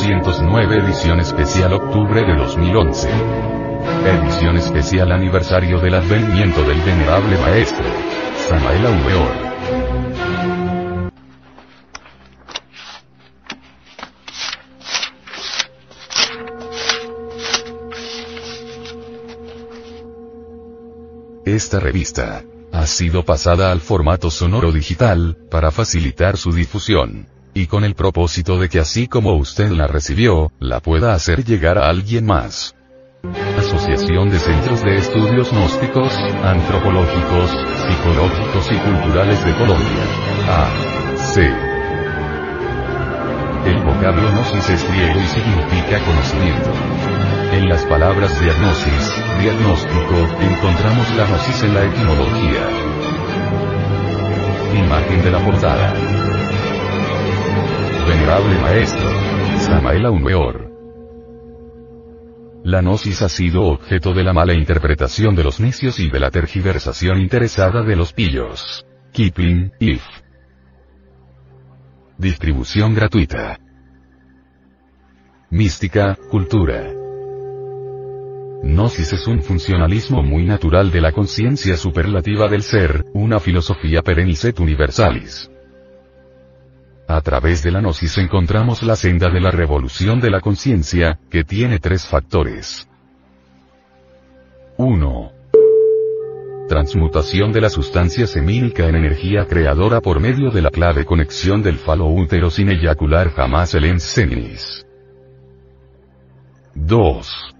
209 edición especial octubre de 2011. Edición especial aniversario del advenimiento del venerable maestro. Samael Aumeor. Esta revista ha sido pasada al formato sonoro digital, para facilitar su difusión. Y con el propósito de que así como usted la recibió, la pueda hacer llegar a alguien más. Asociación de Centros de Estudios Gnósticos, Antropológicos, Psicológicos y Culturales de Colombia. A. C. El vocablo gnosis es griego y significa conocimiento. En las palabras diagnosis, diagnóstico, encontramos la gnosis en la etimología. Imagen de la portada. Maestro. Samael. La gnosis ha sido objeto de la mala interpretación de los necios y de la tergiversación interesada de los pillos. Kipling, If. Distribución gratuita. Mística, cultura. Gnosis es un funcionalismo muy natural de la conciencia superlativa del ser, una filosofía perennicet universalis. A través de la gnosis encontramos la senda de la revolución de la conciencia, que tiene tres factores. 1. Transmutación de la sustancia semínica en energía creadora por medio de la clave conexión del falo útero sin eyacular jamás el ens seminis. 2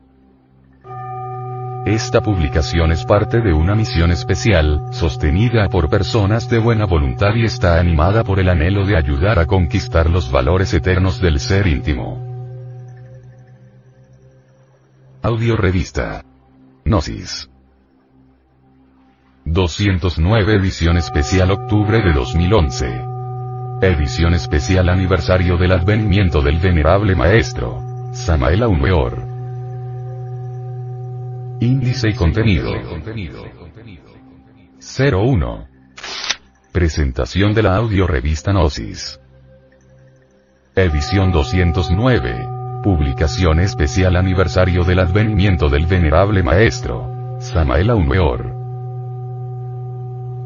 Esta publicación es parte de una misión especial, sostenida por personas de buena voluntad y está animada por el anhelo de ayudar a conquistar los valores eternos del ser íntimo. Audio Revista. Gnosis. 209 Edición Especial Octubre de 2011. Edición Especial Aniversario del Advenimiento del Venerable Maestro. Samael Aumeor. Índice y contenido. 01. Presentación de la audio revista Gnosis. Edición 209. Publicación especial aniversario del advenimiento del venerable maestro. Samael Aumeor.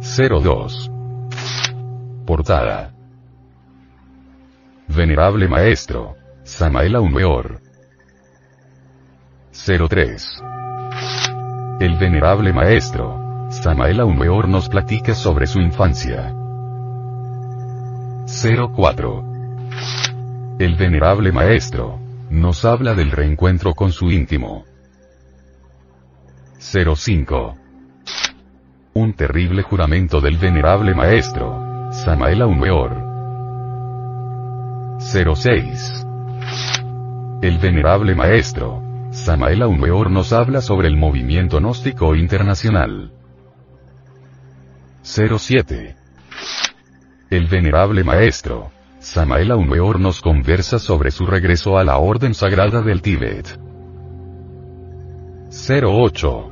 02. Portada. Venerable maestro. Samael Aumeor. 03. El venerable maestro, Samael Aumeor nos platica sobre su infancia. 04. El venerable maestro, nos habla del reencuentro con su íntimo. 05. Un terrible juramento del venerable maestro, Samael Aumeor. 06. El venerable maestro, Samael Aumeor nos habla sobre el movimiento gnóstico internacional. 07. El venerable maestro, Samael Aumeor nos conversa sobre su regreso a la Orden Sagrada del Tíbet. 08.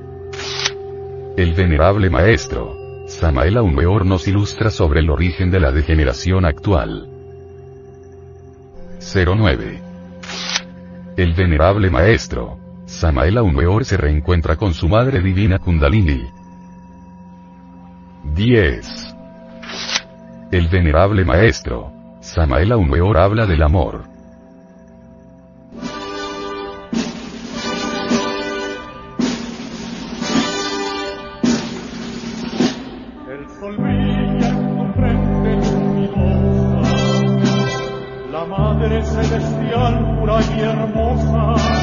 El venerable maestro, Samael Aumeor nos ilustra sobre el origen de la degeneración actual. 09. El venerable maestro, Samael aún se reencuentra con su madre divina Kundalini. 10. El venerable maestro, Samael aún habla del amor. madre celestial pura y hermosa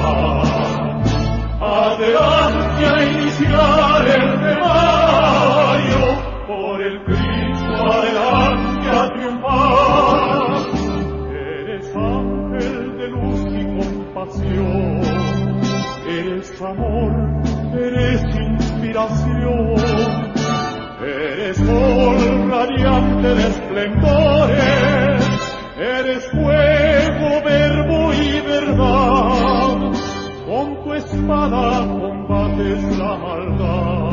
el temario, por el Cristo adelante a triunfar. Eres ángel de luz y compasión, eres amor, eres inspiración, eres sol radiante de esplendores, espada combates la maldad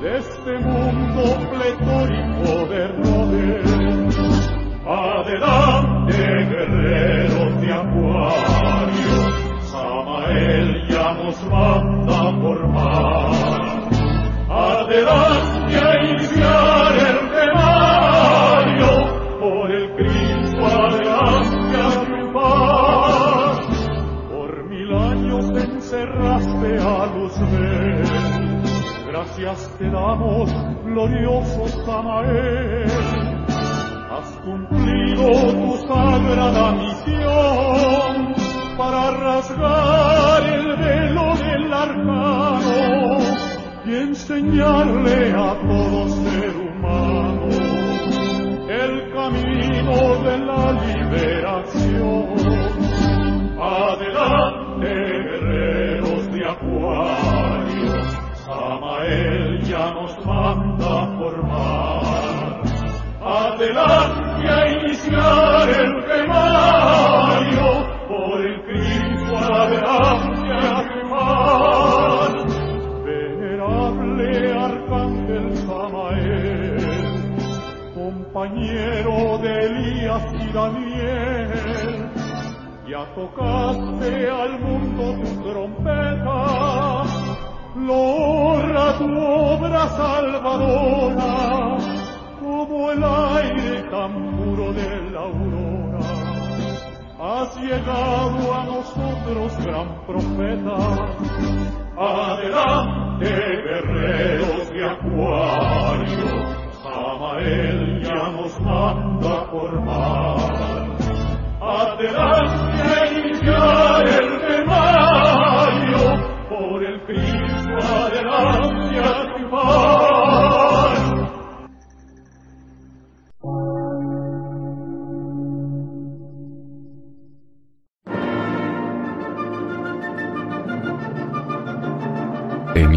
de este mundo pletórico de errores. Adelante, guerreros de acuario, Samael ya nos manda a formar. Samael has cumplido tu sagrada misión para rasgar el velo del arcano y enseñarle a todo ser humano el camino de la liberación. Tocaste al mundo tu trompeta, logra tu obra salvadora como el aire tan puro de la aurora. Has llegado a nosotros, gran profeta. Adelante, guerreros de acuario. Samael